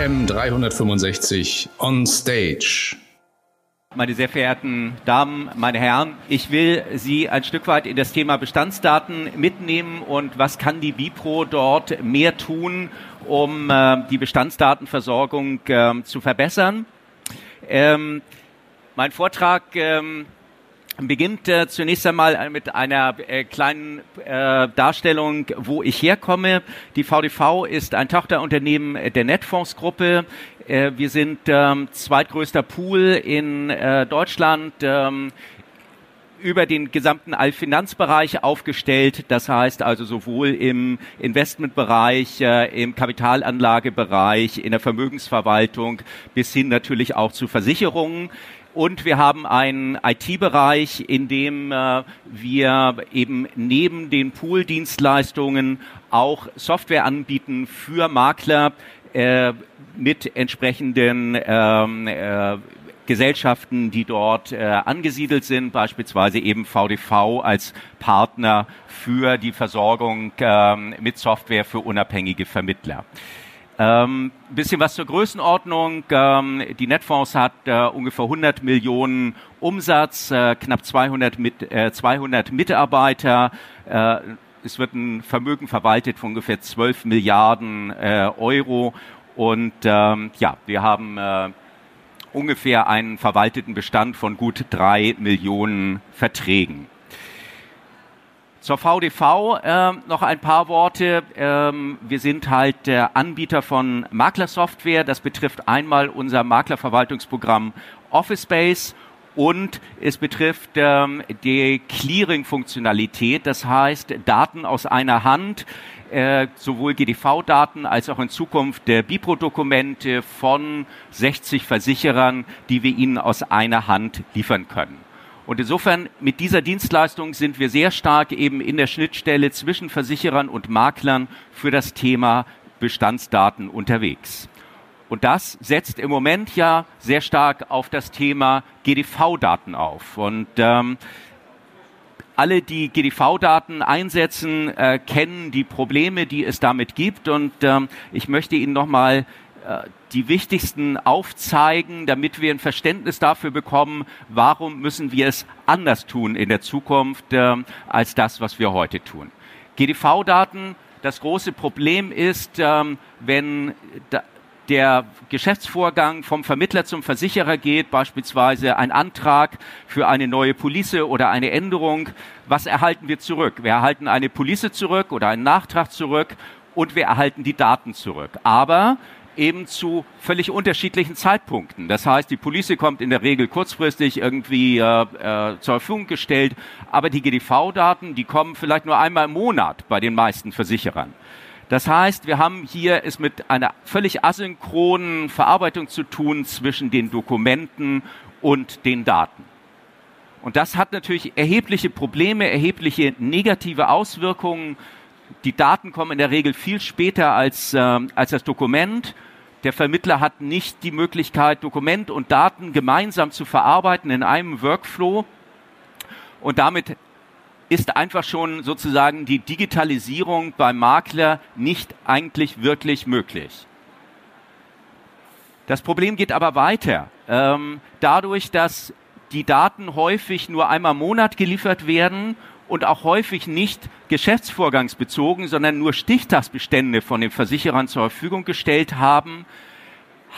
AM 365 on stage. Meine sehr verehrten Damen, meine Herren, ich will Sie ein Stück weit in das Thema Bestandsdaten mitnehmen und was kann die Bipro dort mehr tun, um äh, die Bestandsdatenversorgung äh, zu verbessern. Ähm, mein Vortrag ähm, beginnt äh, zunächst einmal mit einer äh, kleinen äh, Darstellung, wo ich herkomme. Die VDV ist ein Tochterunternehmen der Netfonds-Gruppe. Äh, wir sind ähm, zweitgrößter Pool in äh, Deutschland. Ähm, über den gesamten Allfinanzbereich aufgestellt. Das heißt also sowohl im Investmentbereich, äh, im Kapitalanlagebereich, in der Vermögensverwaltung bis hin natürlich auch zu Versicherungen. Und wir haben einen IT-Bereich, in dem äh, wir eben neben den Pool-Dienstleistungen auch Software anbieten für Makler äh, mit entsprechenden ähm, äh, Gesellschaften, die dort äh, angesiedelt sind, beispielsweise eben VDV als Partner für die Versorgung ähm, mit Software für unabhängige Vermittler. Ähm, bisschen was zur Größenordnung. Ähm, die Netfonds hat äh, ungefähr 100 Millionen Umsatz, äh, knapp 200, mit, äh, 200 Mitarbeiter. Äh, es wird ein Vermögen verwaltet von ungefähr 12 Milliarden äh, Euro. Und ähm, ja, wir haben äh, ungefähr einen verwalteten Bestand von gut drei Millionen Verträgen. Zur VDV äh, noch ein paar Worte. Ähm, wir sind halt der Anbieter von Maklersoftware. Das betrifft einmal unser Maklerverwaltungsprogramm Office Space und es betrifft ähm, die Clearing-Funktionalität. Das heißt, Daten aus einer Hand, äh, sowohl GDV-Daten als auch in Zukunft der Bipro-Dokumente von 60 Versicherern, die wir Ihnen aus einer Hand liefern können. Und insofern mit dieser Dienstleistung sind wir sehr stark eben in der Schnittstelle zwischen Versicherern und Maklern für das Thema Bestandsdaten unterwegs. Und das setzt im Moment ja sehr stark auf das Thema GDV-Daten auf. Und ähm, alle, die GDV-Daten einsetzen, äh, kennen die Probleme, die es damit gibt. Und ähm, ich möchte Ihnen nochmal äh, die wichtigsten aufzeigen, damit wir ein Verständnis dafür bekommen, warum müssen wir es anders tun in der Zukunft äh, als das, was wir heute tun. GDV-Daten, das große Problem ist, ähm, wenn da, der Geschäftsvorgang vom Vermittler zum Versicherer geht, beispielsweise ein Antrag für eine neue Police oder eine Änderung, was erhalten wir zurück? Wir erhalten eine Police zurück oder einen Nachtrag zurück und wir erhalten die Daten zurück. Aber eben zu völlig unterschiedlichen Zeitpunkten. Das heißt, die Police kommt in der Regel kurzfristig irgendwie äh, äh, zur Verfügung gestellt, aber die GDV-Daten, die kommen vielleicht nur einmal im Monat bei den meisten Versicherern. Das heißt, wir haben hier es mit einer völlig asynchronen Verarbeitung zu tun zwischen den Dokumenten und den Daten. Und das hat natürlich erhebliche Probleme, erhebliche negative Auswirkungen die Daten kommen in der Regel viel später als, äh, als das Dokument. Der Vermittler hat nicht die Möglichkeit, Dokument und Daten gemeinsam zu verarbeiten in einem Workflow. Und damit ist einfach schon sozusagen die Digitalisierung beim Makler nicht eigentlich wirklich möglich. Das Problem geht aber weiter. Ähm, dadurch, dass die Daten häufig nur einmal im Monat geliefert werden und auch häufig nicht geschäftsvorgangsbezogen, sondern nur Stichtagsbestände von den Versicherern zur Verfügung gestellt haben,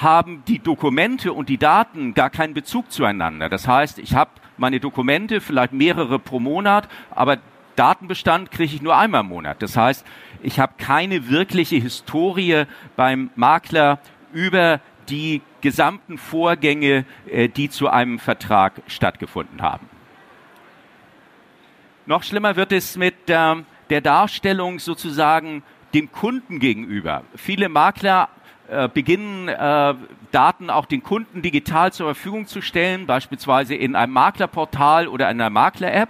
haben die Dokumente und die Daten gar keinen Bezug zueinander. Das heißt, ich habe meine Dokumente, vielleicht mehrere pro Monat, aber Datenbestand kriege ich nur einmal im Monat. Das heißt, ich habe keine wirkliche Historie beim Makler über die gesamten Vorgänge, äh, die zu einem Vertrag stattgefunden haben. Noch schlimmer wird es mit ähm, der Darstellung sozusagen dem Kunden gegenüber. Viele Makler äh, beginnen äh, Daten auch den Kunden digital zur Verfügung zu stellen, beispielsweise in einem Maklerportal oder einer Makler-App.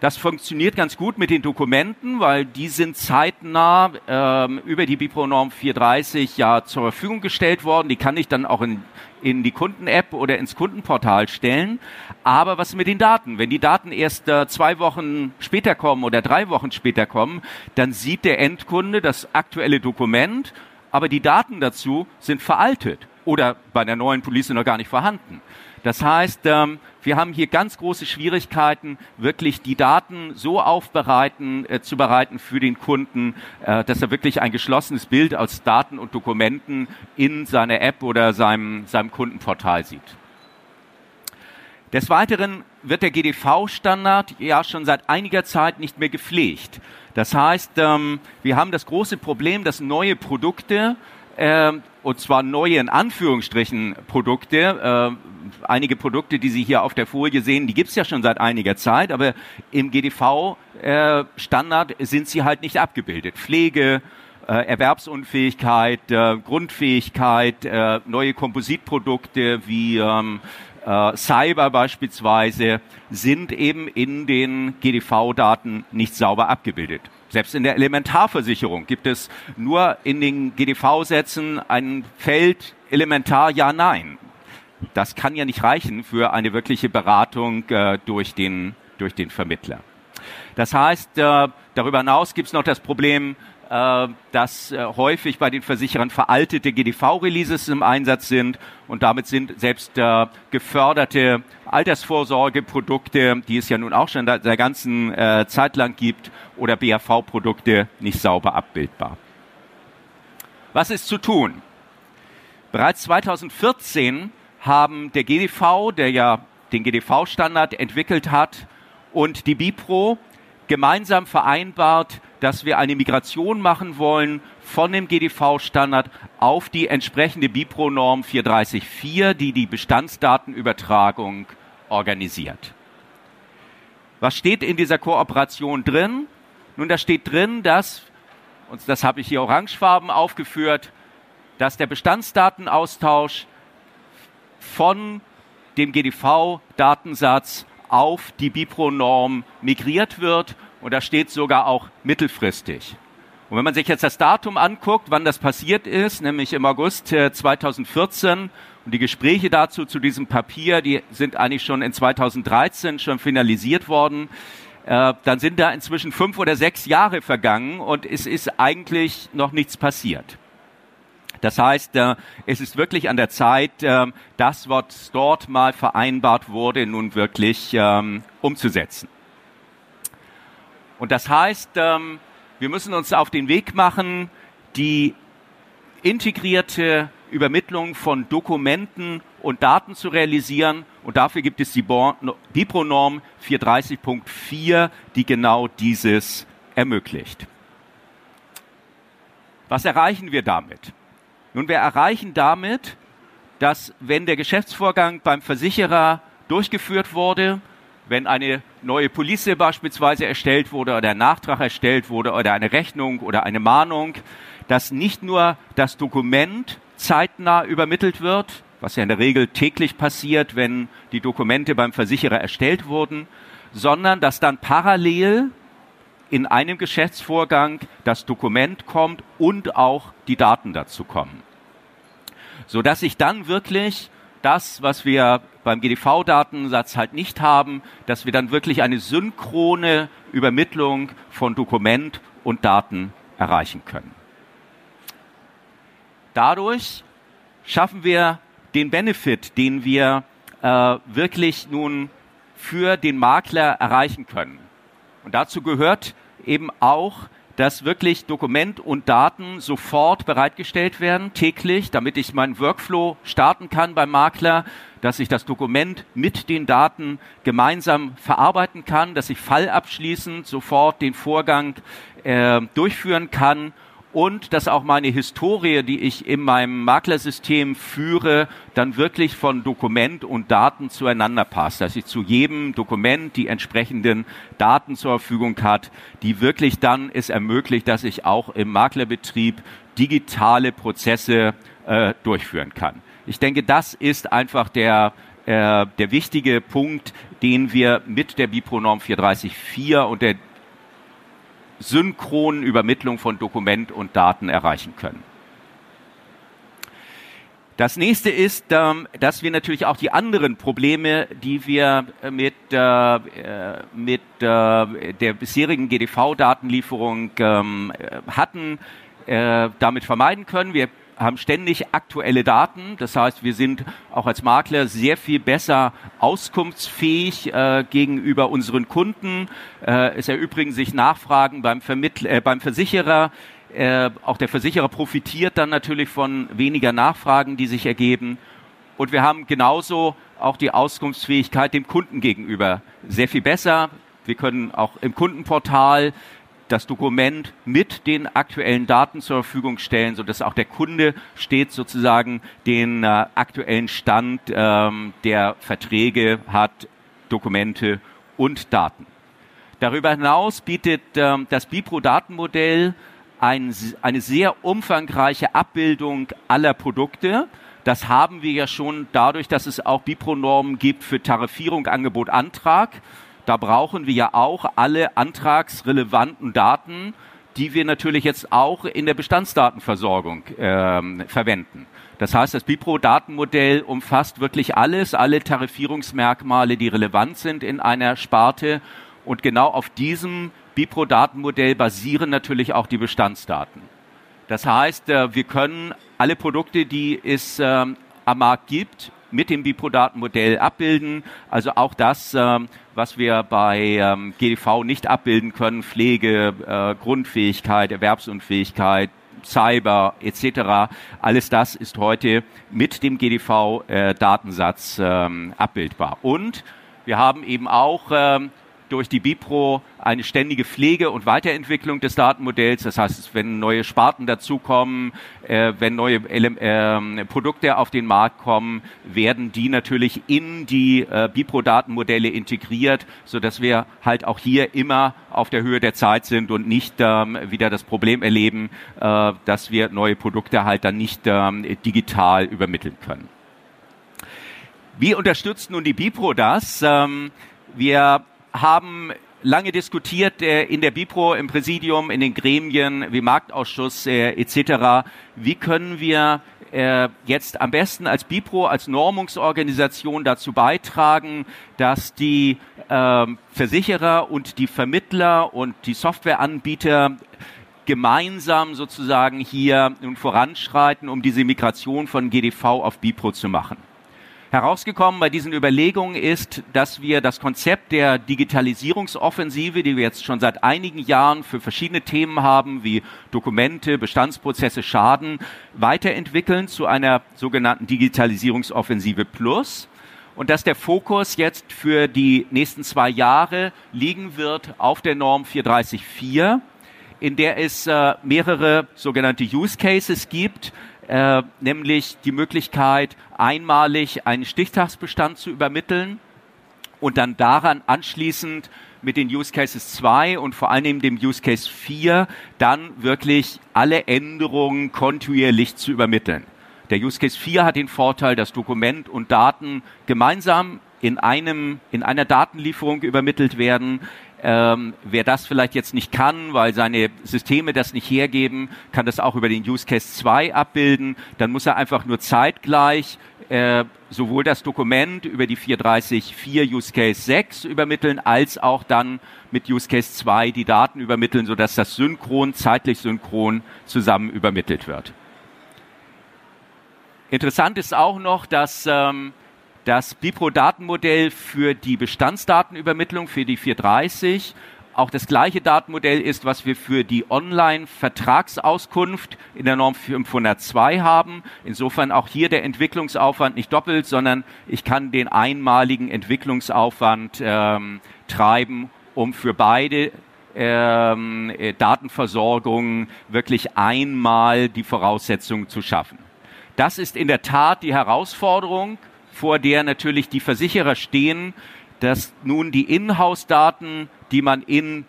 Das funktioniert ganz gut mit den Dokumenten, weil die sind zeitnah ähm, über die Bipro-Norm 430 ja zur Verfügung gestellt worden. Die kann ich dann auch in, in die Kunden-App oder ins Kundenportal stellen. Aber was mit den Daten? Wenn die Daten erst äh, zwei Wochen später kommen oder drei Wochen später kommen, dann sieht der Endkunde das aktuelle Dokument aber die Daten dazu sind veraltet oder bei der neuen Police noch gar nicht vorhanden. Das heißt, ähm, wir haben hier ganz große Schwierigkeiten, wirklich die Daten so aufbereiten, äh, zu bereiten für den Kunden, äh, dass er wirklich ein geschlossenes Bild aus Daten und Dokumenten in seiner App oder seinem, seinem Kundenportal sieht. Des Weiteren wird der GDV-Standard ja schon seit einiger Zeit nicht mehr gepflegt. Das heißt, ähm, wir haben das große Problem, dass neue Produkte äh, und zwar neue in Anführungsstrichen Produkte. Äh, einige Produkte, die Sie hier auf der Folie sehen, die gibt es ja schon seit einiger Zeit, aber im GDV-Standard äh, sind sie halt nicht abgebildet. Pflege, äh, Erwerbsunfähigkeit, äh, Grundfähigkeit, äh, neue Kompositprodukte wie ähm, äh, Cyber beispielsweise sind eben in den GDV-Daten nicht sauber abgebildet. Selbst in der Elementarversicherung gibt es nur in den GDV-Sätzen ein Feld Elementar Ja, Nein. Das kann ja nicht reichen für eine wirkliche Beratung äh, durch, den, durch den Vermittler. Das heißt, äh, darüber hinaus gibt es noch das Problem, dass äh, häufig bei den Versicherern veraltete GDV-Releases im Einsatz sind und damit sind selbst äh, geförderte Altersvorsorgeprodukte, die es ja nun auch schon der ganzen äh, Zeit lang gibt, oder BAV-Produkte nicht sauber abbildbar. Was ist zu tun? Bereits 2014 haben der GDV, der ja den GDV-Standard entwickelt hat, und die BIPRO gemeinsam vereinbart, dass wir eine Migration machen wollen von dem GDV-Standard auf die entsprechende BIPRO-Norm 434, die die Bestandsdatenübertragung organisiert. Was steht in dieser Kooperation drin? Nun, da steht drin, dass, und das habe ich hier orangefarben aufgeführt, dass der Bestandsdatenaustausch von dem GDV-Datensatz auf die BIPRO-Norm migriert wird und da steht sogar auch mittelfristig. Und wenn man sich jetzt das Datum anguckt, wann das passiert ist, nämlich im August 2014, äh, und die Gespräche dazu zu diesem Papier, die sind eigentlich schon in 2013 schon finalisiert worden, äh, dann sind da inzwischen fünf oder sechs Jahre vergangen und es ist eigentlich noch nichts passiert. Das heißt, äh, es ist wirklich an der Zeit, äh, das, was dort mal vereinbart wurde, nun wirklich ähm, umzusetzen. Und das heißt, ähm, wir müssen uns auf den Weg machen, die integrierte Übermittlung von Dokumenten und Daten zu realisieren. Und dafür gibt es die BIPRO-Norm 430.4, die genau dieses ermöglicht. Was erreichen wir damit? Nun, wir erreichen damit, dass wenn der Geschäftsvorgang beim Versicherer durchgeführt wurde, wenn eine neue Police beispielsweise erstellt wurde oder ein Nachtrag erstellt wurde oder eine Rechnung oder eine Mahnung, dass nicht nur das Dokument zeitnah übermittelt wird, was ja in der Regel täglich passiert, wenn die Dokumente beim Versicherer erstellt wurden, sondern dass dann parallel in einem Geschäftsvorgang das Dokument kommt und auch die Daten dazu kommen. Sodass ich dann wirklich das, was wir beim GDV-Datensatz halt nicht haben, dass wir dann wirklich eine synchrone Übermittlung von Dokument und Daten erreichen können. Dadurch schaffen wir den Benefit, den wir äh, wirklich nun für den Makler erreichen können. Und dazu gehört eben auch, dass wirklich Dokument und Daten sofort bereitgestellt werden, täglich, damit ich meinen Workflow starten kann beim Makler, dass ich das Dokument mit den Daten gemeinsam verarbeiten kann, dass ich fallabschließend sofort den Vorgang äh, durchführen kann und dass auch meine Historie, die ich in meinem Maklersystem führe, dann wirklich von Dokument und Daten zueinander passt, dass ich zu jedem Dokument die entsprechenden Daten zur Verfügung hat, die wirklich dann es ermöglicht, dass ich auch im Maklerbetrieb digitale Prozesse äh, durchführen kann. Ich denke, das ist einfach der äh, der wichtige Punkt, den wir mit der Bipronorm 434 und der synchronen Übermittlung von Dokument und Daten erreichen können. Das nächste ist, ähm, dass wir natürlich auch die anderen Probleme, die wir mit, äh, mit äh, der bisherigen GDV-Datenlieferung ähm, hatten, äh, damit vermeiden können. Wir haben ständig aktuelle Daten. Das heißt, wir sind auch als Makler sehr viel besser auskunftsfähig äh, gegenüber unseren Kunden. Äh, es erübrigen sich Nachfragen beim, Vermittler, äh, beim Versicherer. Äh, auch der Versicherer profitiert dann natürlich von weniger Nachfragen, die sich ergeben. Und wir haben genauso auch die Auskunftsfähigkeit dem Kunden gegenüber sehr viel besser. Wir können auch im Kundenportal das Dokument mit den aktuellen Daten zur Verfügung stellen, sodass auch der Kunde steht sozusagen den äh, aktuellen Stand ähm, der Verträge hat, Dokumente und Daten. Darüber hinaus bietet ähm, das Bipro-Datenmodell ein, eine sehr umfangreiche Abbildung aller Produkte. Das haben wir ja schon dadurch, dass es auch Bipro-Normen gibt für Tarifierung, Angebot, Antrag. Da brauchen wir ja auch alle antragsrelevanten Daten, die wir natürlich jetzt auch in der Bestandsdatenversorgung ähm, verwenden. Das heißt, das Bipro-Datenmodell umfasst wirklich alles, alle Tarifierungsmerkmale, die relevant sind in einer Sparte. Und genau auf diesem Bipro-Datenmodell basieren natürlich auch die Bestandsdaten. Das heißt, äh, wir können alle Produkte, die es ähm, am Markt gibt, mit dem Bipro-Datenmodell abbilden. Also auch das, ähm, was wir bei ähm, GDV nicht abbilden können, Pflege, äh, Grundfähigkeit, Erwerbsunfähigkeit, Cyber etc. Alles das ist heute mit dem GDV-Datensatz äh, ähm, abbildbar. Und wir haben eben auch durch die Bipro eine ständige Pflege und Weiterentwicklung des Datenmodells. Das heißt, wenn neue Sparten dazukommen, äh, wenn neue äh, Produkte auf den Markt kommen, werden die natürlich in die äh, Bipro-Datenmodelle integriert, so dass wir halt auch hier immer auf der Höhe der Zeit sind und nicht ähm, wieder das Problem erleben, äh, dass wir neue Produkte halt dann nicht ähm, digital übermitteln können. Wie unterstützt nun die Bipro das? Ähm, wir haben lange diskutiert äh, in der BIPRO, im Präsidium, in den Gremien wie Marktausschuss äh, etc. Wie können wir äh, jetzt am besten als BIPRO, als Normungsorganisation dazu beitragen, dass die äh, Versicherer und die Vermittler und die Softwareanbieter gemeinsam sozusagen hier nun voranschreiten, um diese Migration von GDV auf BIPRO zu machen. Herausgekommen bei diesen Überlegungen ist, dass wir das Konzept der Digitalisierungsoffensive, die wir jetzt schon seit einigen Jahren für verschiedene Themen haben, wie Dokumente, Bestandsprozesse, Schaden, weiterentwickeln zu einer sogenannten Digitalisierungsoffensive Plus. Und dass der Fokus jetzt für die nächsten zwei Jahre liegen wird auf der Norm 434, in der es äh, mehrere sogenannte Use Cases gibt, äh, nämlich die Möglichkeit, einmalig einen Stichtagsbestand zu übermitteln und dann daran anschließend mit den Use Cases 2 und vor allem dem Use Case 4 dann wirklich alle Änderungen kontinuierlich zu übermitteln. Der Use Case 4 hat den Vorteil, dass Dokument und Daten gemeinsam in einem, in einer Datenlieferung übermittelt werden. Ähm, wer das vielleicht jetzt nicht kann, weil seine Systeme das nicht hergeben, kann das auch über den Use Case 2 abbilden. Dann muss er einfach nur zeitgleich äh, sowohl das Dokument über die 434 Use Case 6 übermitteln, als auch dann mit Use Case 2 die Daten übermitteln, sodass das synchron, zeitlich synchron zusammen übermittelt wird. Interessant ist auch noch, dass ähm, das Bipro-Datenmodell für die Bestandsdatenübermittlung für die 430 auch das gleiche Datenmodell ist, was wir für die Online-Vertragsauskunft in der Norm 502 haben. Insofern auch hier der Entwicklungsaufwand nicht doppelt, sondern ich kann den einmaligen Entwicklungsaufwand ähm, treiben, um für beide ähm, äh, Datenversorgungen wirklich einmal die Voraussetzungen zu schaffen. Das ist in der Tat die Herausforderung vor der natürlich die Versicherer stehen, dass nun die Inhouse-Daten, die man in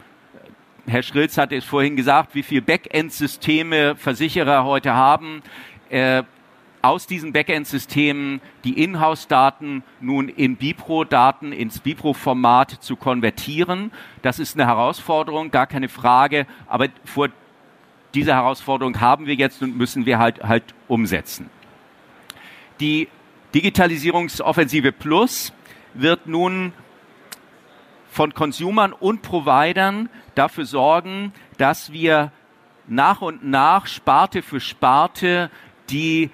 Herr Schrilz hat es vorhin gesagt, wie viele Backend-Systeme Versicherer heute haben, äh, aus diesen Backend-Systemen die Inhouse-Daten nun in Bipro-Daten, ins Bipro-Format zu konvertieren. Das ist eine Herausforderung, gar keine Frage, aber vor dieser Herausforderung haben wir jetzt und müssen wir halt, halt umsetzen. Die Digitalisierungsoffensive Plus wird nun von Consumern und Providern dafür sorgen, dass wir nach und nach Sparte für Sparte die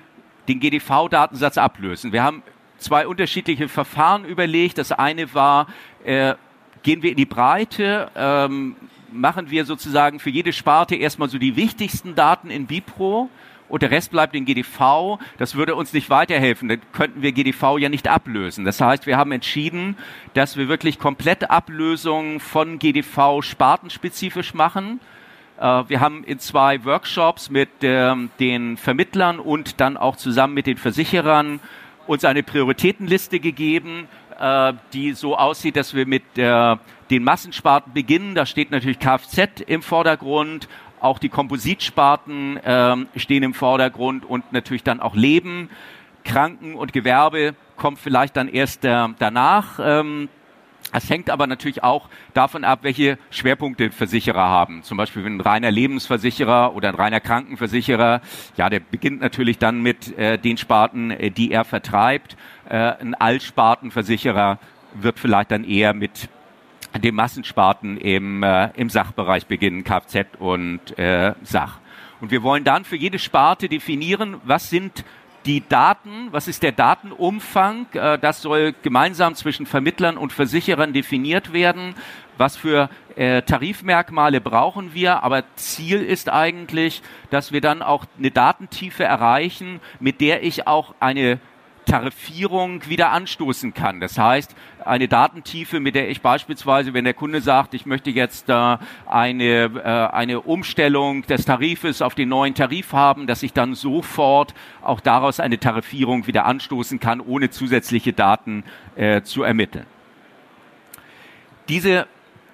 den GDV-Datensatz ablösen. Wir haben zwei unterschiedliche Verfahren überlegt. Das eine war, äh, gehen wir in die Breite, ähm, machen wir sozusagen für jede Sparte erstmal so die wichtigsten Daten in Bipro und der Rest bleibt in GDV. Das würde uns nicht weiterhelfen. Dann könnten wir GDV ja nicht ablösen. Das heißt, wir haben entschieden, dass wir wirklich komplette Ablösungen von GDV spartenspezifisch machen. Äh, wir haben in zwei Workshops mit ähm, den Vermittlern und dann auch zusammen mit den Versicherern uns eine Prioritätenliste gegeben, äh, die so aussieht, dass wir mit den Massensparten beginnen. Da steht natürlich Kfz im Vordergrund, auch die Kompositsparten ähm, stehen im Vordergrund und natürlich dann auch Leben, Kranken und Gewerbe kommt vielleicht dann erst äh, danach. Ähm, es hängt aber natürlich auch davon ab, welche Schwerpunkte Versicherer haben. Zum Beispiel ein reiner Lebensversicherer oder ein reiner Krankenversicherer. Ja, der beginnt natürlich dann mit äh, den Sparten, äh, die er vertreibt. Äh, ein Altspartenversicherer wird vielleicht dann eher mit den Massensparten im, äh, im Sachbereich beginnen, Kfz und äh, Sach. Und wir wollen dann für jede Sparte definieren, was sind die Daten, was ist der Datenumfang? Äh, das soll gemeinsam zwischen Vermittlern und Versicherern definiert werden. Was für äh, Tarifmerkmale brauchen wir? Aber Ziel ist eigentlich, dass wir dann auch eine Datentiefe erreichen, mit der ich auch eine Tarifierung wieder anstoßen kann. Das heißt, eine Datentiefe, mit der ich beispielsweise, wenn der Kunde sagt, ich möchte jetzt äh, eine, äh, eine Umstellung des Tarifes auf den neuen Tarif haben, dass ich dann sofort auch daraus eine Tarifierung wieder anstoßen kann, ohne zusätzliche Daten äh, zu ermitteln. Diese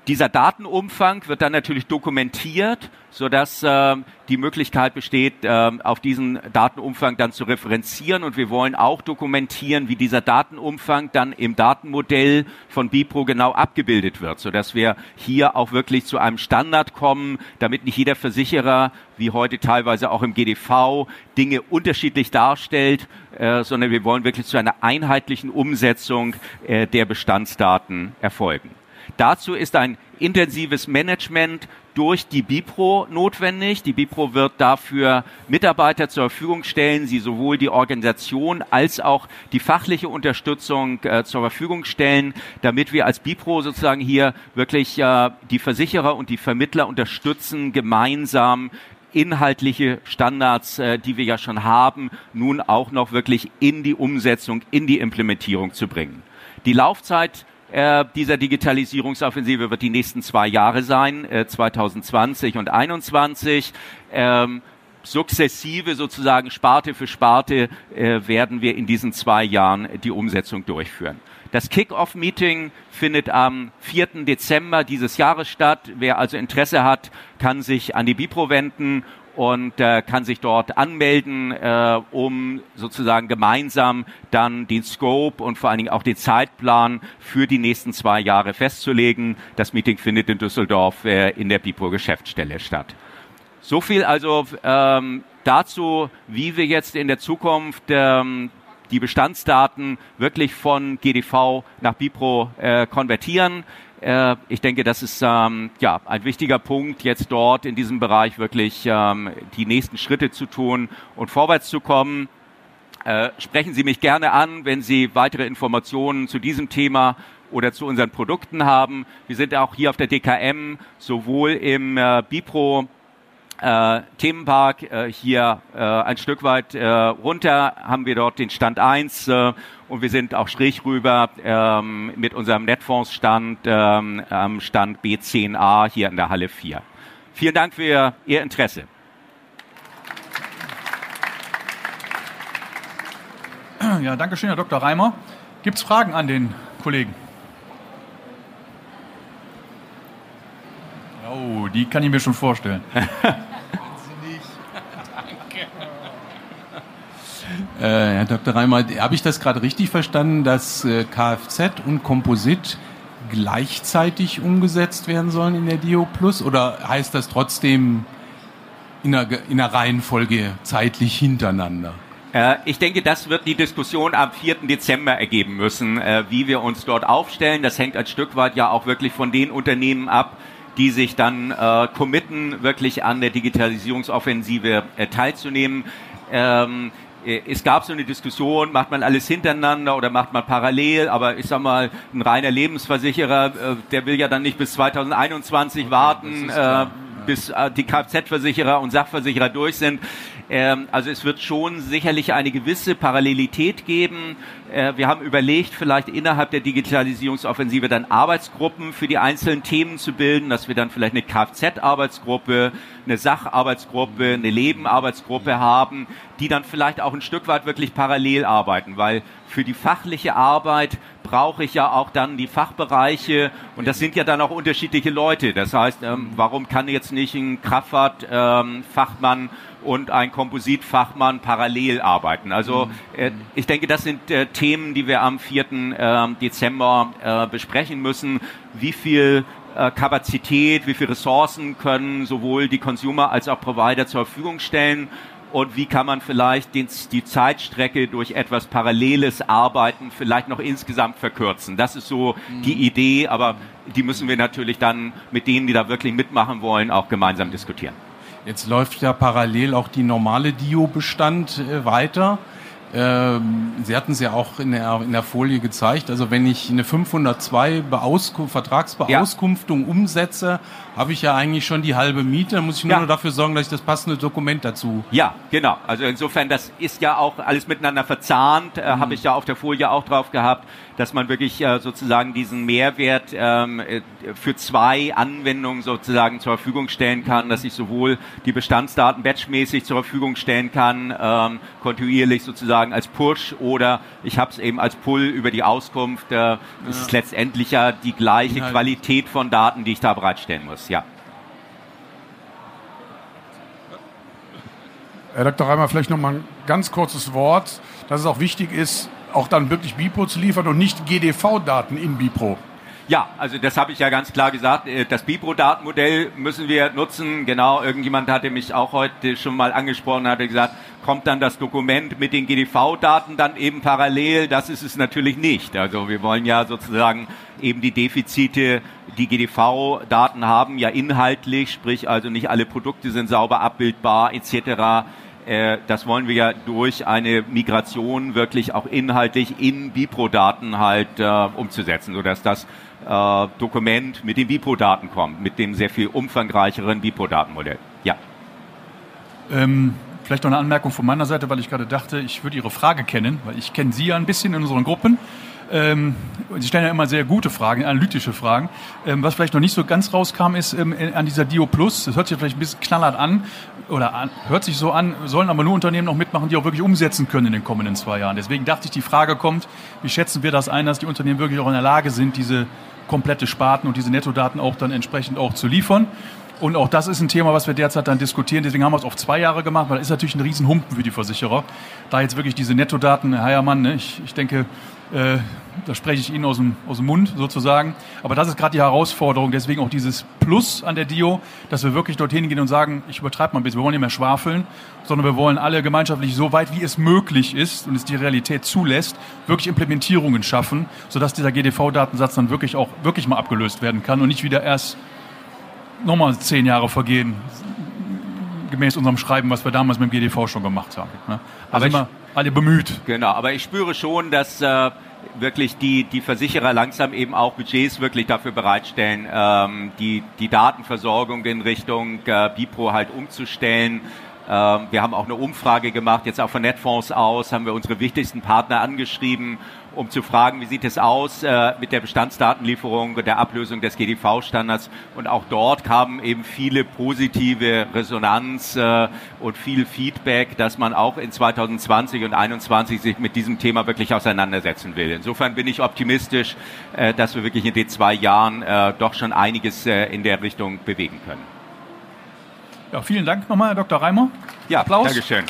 dieser Datenumfang wird dann natürlich dokumentiert, sodass äh, die Möglichkeit besteht, äh, auf diesen Datenumfang dann zu referenzieren. Und wir wollen auch dokumentieren, wie dieser Datenumfang dann im Datenmodell von Bipro genau abgebildet wird, sodass wir hier auch wirklich zu einem Standard kommen, damit nicht jeder Versicherer, wie heute teilweise auch im GDV, Dinge unterschiedlich darstellt, äh, sondern wir wollen wirklich zu einer einheitlichen Umsetzung äh, der Bestandsdaten erfolgen. Dazu ist ein intensives Management durch die Bipro notwendig. Die Bipro wird dafür Mitarbeiter zur Verfügung stellen, sie sowohl die Organisation als auch die fachliche Unterstützung äh, zur Verfügung stellen, damit wir als Bipro sozusagen hier wirklich äh, die Versicherer und die Vermittler unterstützen, gemeinsam inhaltliche Standards, äh, die wir ja schon haben, nun auch noch wirklich in die Umsetzung, in die Implementierung zu bringen. Die Laufzeit äh, dieser Digitalisierungsoffensive wird die nächsten zwei Jahre sein, äh, 2020 und 2021. Ähm, sukzessive sozusagen Sparte für Sparte äh, werden wir in diesen zwei Jahren die Umsetzung durchführen. Das Kick-Off-Meeting findet am 4. Dezember dieses Jahres statt. Wer also Interesse hat, kann sich an die Bipro wenden und äh, kann sich dort anmelden, äh, um sozusagen gemeinsam dann den Scope und vor allen Dingen auch den Zeitplan für die nächsten zwei Jahre festzulegen. Das Meeting findet in Düsseldorf äh, in der BIPO Geschäftsstelle statt. So viel also ähm, dazu, wie wir jetzt in der Zukunft ähm, die Bestandsdaten wirklich von GDV nach Bipro äh, konvertieren. Äh, ich denke, das ist ähm, ja ein wichtiger Punkt, jetzt dort in diesem Bereich wirklich ähm, die nächsten Schritte zu tun und vorwärts zu kommen. Äh, sprechen Sie mich gerne an, wenn Sie weitere Informationen zu diesem Thema oder zu unseren Produkten haben. Wir sind auch hier auf der DKM sowohl im äh, Bipro äh, Themenpark äh, hier äh, ein Stück weit äh, runter haben wir dort den Stand 1 äh, und wir sind auch schräg rüber ähm, mit unserem Netfonds-Stand ähm, am Stand B10a hier in der Halle 4. Vielen Dank für Ihr Interesse. Ja, danke schön, Herr Dr. Reimer. Gibt es Fragen an den Kollegen? Oh, die kann ich mir schon vorstellen. Herr Dr. Reimer, habe ich das gerade richtig verstanden, dass äh, Kfz und Komposit gleichzeitig umgesetzt werden sollen in der Dio Plus? Oder heißt das trotzdem in der, in der Reihenfolge zeitlich hintereinander? Äh, ich denke, das wird die Diskussion am 4. Dezember ergeben müssen, äh, wie wir uns dort aufstellen. Das hängt ein Stück weit ja auch wirklich von den Unternehmen ab, die sich dann äh, committen, wirklich an der Digitalisierungsoffensive äh, teilzunehmen. Ähm, äh, es gab so eine Diskussion, macht man alles hintereinander oder macht man parallel, aber ich sag mal, ein reiner Lebensversicherer, äh, der will ja dann nicht bis 2021 warten, äh, bis äh, die Kfz-Versicherer und Sachversicherer durch sind. Ähm, also es wird schon sicherlich eine gewisse Parallelität geben. Äh, wir haben überlegt, vielleicht innerhalb der Digitalisierungsoffensive dann Arbeitsgruppen für die einzelnen Themen zu bilden, dass wir dann vielleicht eine Kfz-Arbeitsgruppe, eine Sacharbeitsgruppe, eine Lebenarbeitsgruppe haben, die dann vielleicht auch ein Stück weit wirklich parallel arbeiten, weil für die fachliche Arbeit brauche ich ja auch dann die Fachbereiche und das sind ja dann auch unterschiedliche Leute. Das heißt, ähm, warum kann jetzt nicht ein Kraftfahrtfachmann ähm, und ein Kompositfachmann parallel arbeiten. Also äh, ich denke, das sind äh, Themen, die wir am 4. Äh, Dezember äh, besprechen müssen. Wie viel äh, Kapazität, wie viele Ressourcen können sowohl die Consumer als auch Provider zur Verfügung stellen und wie kann man vielleicht den, die Zeitstrecke durch etwas paralleles Arbeiten vielleicht noch insgesamt verkürzen. Das ist so mhm. die Idee, aber die müssen wir natürlich dann mit denen, die da wirklich mitmachen wollen, auch gemeinsam diskutieren. Jetzt läuft ja parallel auch die normale Dio-Bestand äh, weiter. Ähm, Sie hatten es ja auch in der, in der Folie gezeigt. Also wenn ich eine 502 Beauskunft, Vertragsbeauskunftung ja. umsetze, habe ich ja eigentlich schon die halbe Miete. Dann muss ich nur, ja. nur dafür sorgen, dass ich das passende Dokument dazu. Ja, genau. Also insofern, das ist ja auch alles miteinander verzahnt. Äh, mhm. Habe ich ja auf der Folie auch drauf gehabt, dass man wirklich äh, sozusagen diesen Mehrwert ähm, äh, für zwei Anwendungen sozusagen zur Verfügung stellen kann, dass ich sowohl die Bestandsdaten batchmäßig zur Verfügung stellen kann, ähm, kontinuierlich sozusagen als Push oder ich habe es eben als Pull über die Auskunft. Äh, ja. Das ist letztendlich ja die gleiche Inhalt. Qualität von Daten, die ich da bereitstellen muss ja. Herr Dr. Reimer, vielleicht noch mal ein ganz kurzes Wort, dass es auch wichtig ist, auch dann wirklich BIPRO zu liefern und nicht GDV-Daten in BIPRO. Ja, also das habe ich ja ganz klar gesagt. Äh, das Bipro-Datenmodell müssen wir nutzen. Genau, irgendjemand hatte mich auch heute schon mal angesprochen, hatte gesagt, kommt dann das Dokument mit den GDV-Daten dann eben parallel? Das ist es natürlich nicht. Also wir wollen ja sozusagen eben die Defizite, die GDV-Daten haben, ja inhaltlich, sprich also nicht alle Produkte sind sauber abbildbar etc äh, das wollen wir ja durch eine Migration wirklich auch inhaltlich in Bipro-Daten halt äh, umzusetzen, sodass das äh, Dokument mit den Bipro-Daten kommt, mit dem sehr viel umfangreicheren Bipro-Datenmodell. Ja. Ähm, vielleicht noch eine Anmerkung von meiner Seite, weil ich gerade dachte, ich würde Ihre Frage kennen, weil ich kenne Sie ja ein bisschen in unseren Gruppen. Ähm, Sie stellen ja immer sehr gute Fragen, analytische Fragen. Ähm, was vielleicht noch nicht so ganz rauskam, ist ähm, an dieser Dio Plus, das hört sich vielleicht ein bisschen knallhart an, oder an, hört sich so an, sollen aber nur Unternehmen noch mitmachen, die auch wirklich umsetzen können in den kommenden zwei Jahren. Deswegen dachte ich, die Frage kommt, wie schätzen wir das ein, dass die Unternehmen wirklich auch in der Lage sind, diese komplette Sparten und diese Nettodaten auch dann entsprechend auch zu liefern. Und auch das ist ein Thema, was wir derzeit dann diskutieren. Deswegen haben wir es auf zwei Jahre gemacht, weil das ist natürlich ein Riesenhumpen für die Versicherer. Da jetzt wirklich diese Nettodaten, Herr Heiermann, ne, ich, ich denke, äh, da spreche ich Ihnen aus dem, aus dem Mund sozusagen. Aber das ist gerade die Herausforderung. Deswegen auch dieses Plus an der Dio, dass wir wirklich dorthin gehen und sagen, ich übertreibe mal ein bisschen, wir wollen nicht mehr schwafeln, sondern wir wollen alle gemeinschaftlich so weit wie es möglich ist und es die Realität zulässt, wirklich Implementierungen schaffen, sodass dieser GDV-Datensatz dann wirklich auch wirklich mal abgelöst werden kann und nicht wieder erst nochmal zehn Jahre vergehen, gemäß unserem Schreiben, was wir damals mit dem GDV schon gemacht haben. Ne? Also immer alle bemüht. Genau, aber ich spüre schon, dass äh, wirklich die, die Versicherer langsam eben auch Budgets wirklich dafür bereitstellen, ähm, die, die Datenversorgung in Richtung äh, Bipro halt umzustellen. Ähm, wir haben auch eine Umfrage gemacht, jetzt auch von Netfonds aus, haben wir unsere wichtigsten Partner angeschrieben um zu fragen, wie sieht es aus äh, mit der Bestandsdatenlieferung, der Ablösung des GDV-Standards. Und auch dort kamen eben viele positive Resonanz äh, und viel Feedback, dass man auch in 2020 und 2021 sich mit diesem Thema wirklich auseinandersetzen will. Insofern bin ich optimistisch, äh, dass wir wirklich in den zwei Jahren doch schon einiges in der Richtung bewegen können. Ja, vielen Dank nochmal, Herr Dr. Reimer. Ja, Applaus. Dankeschön.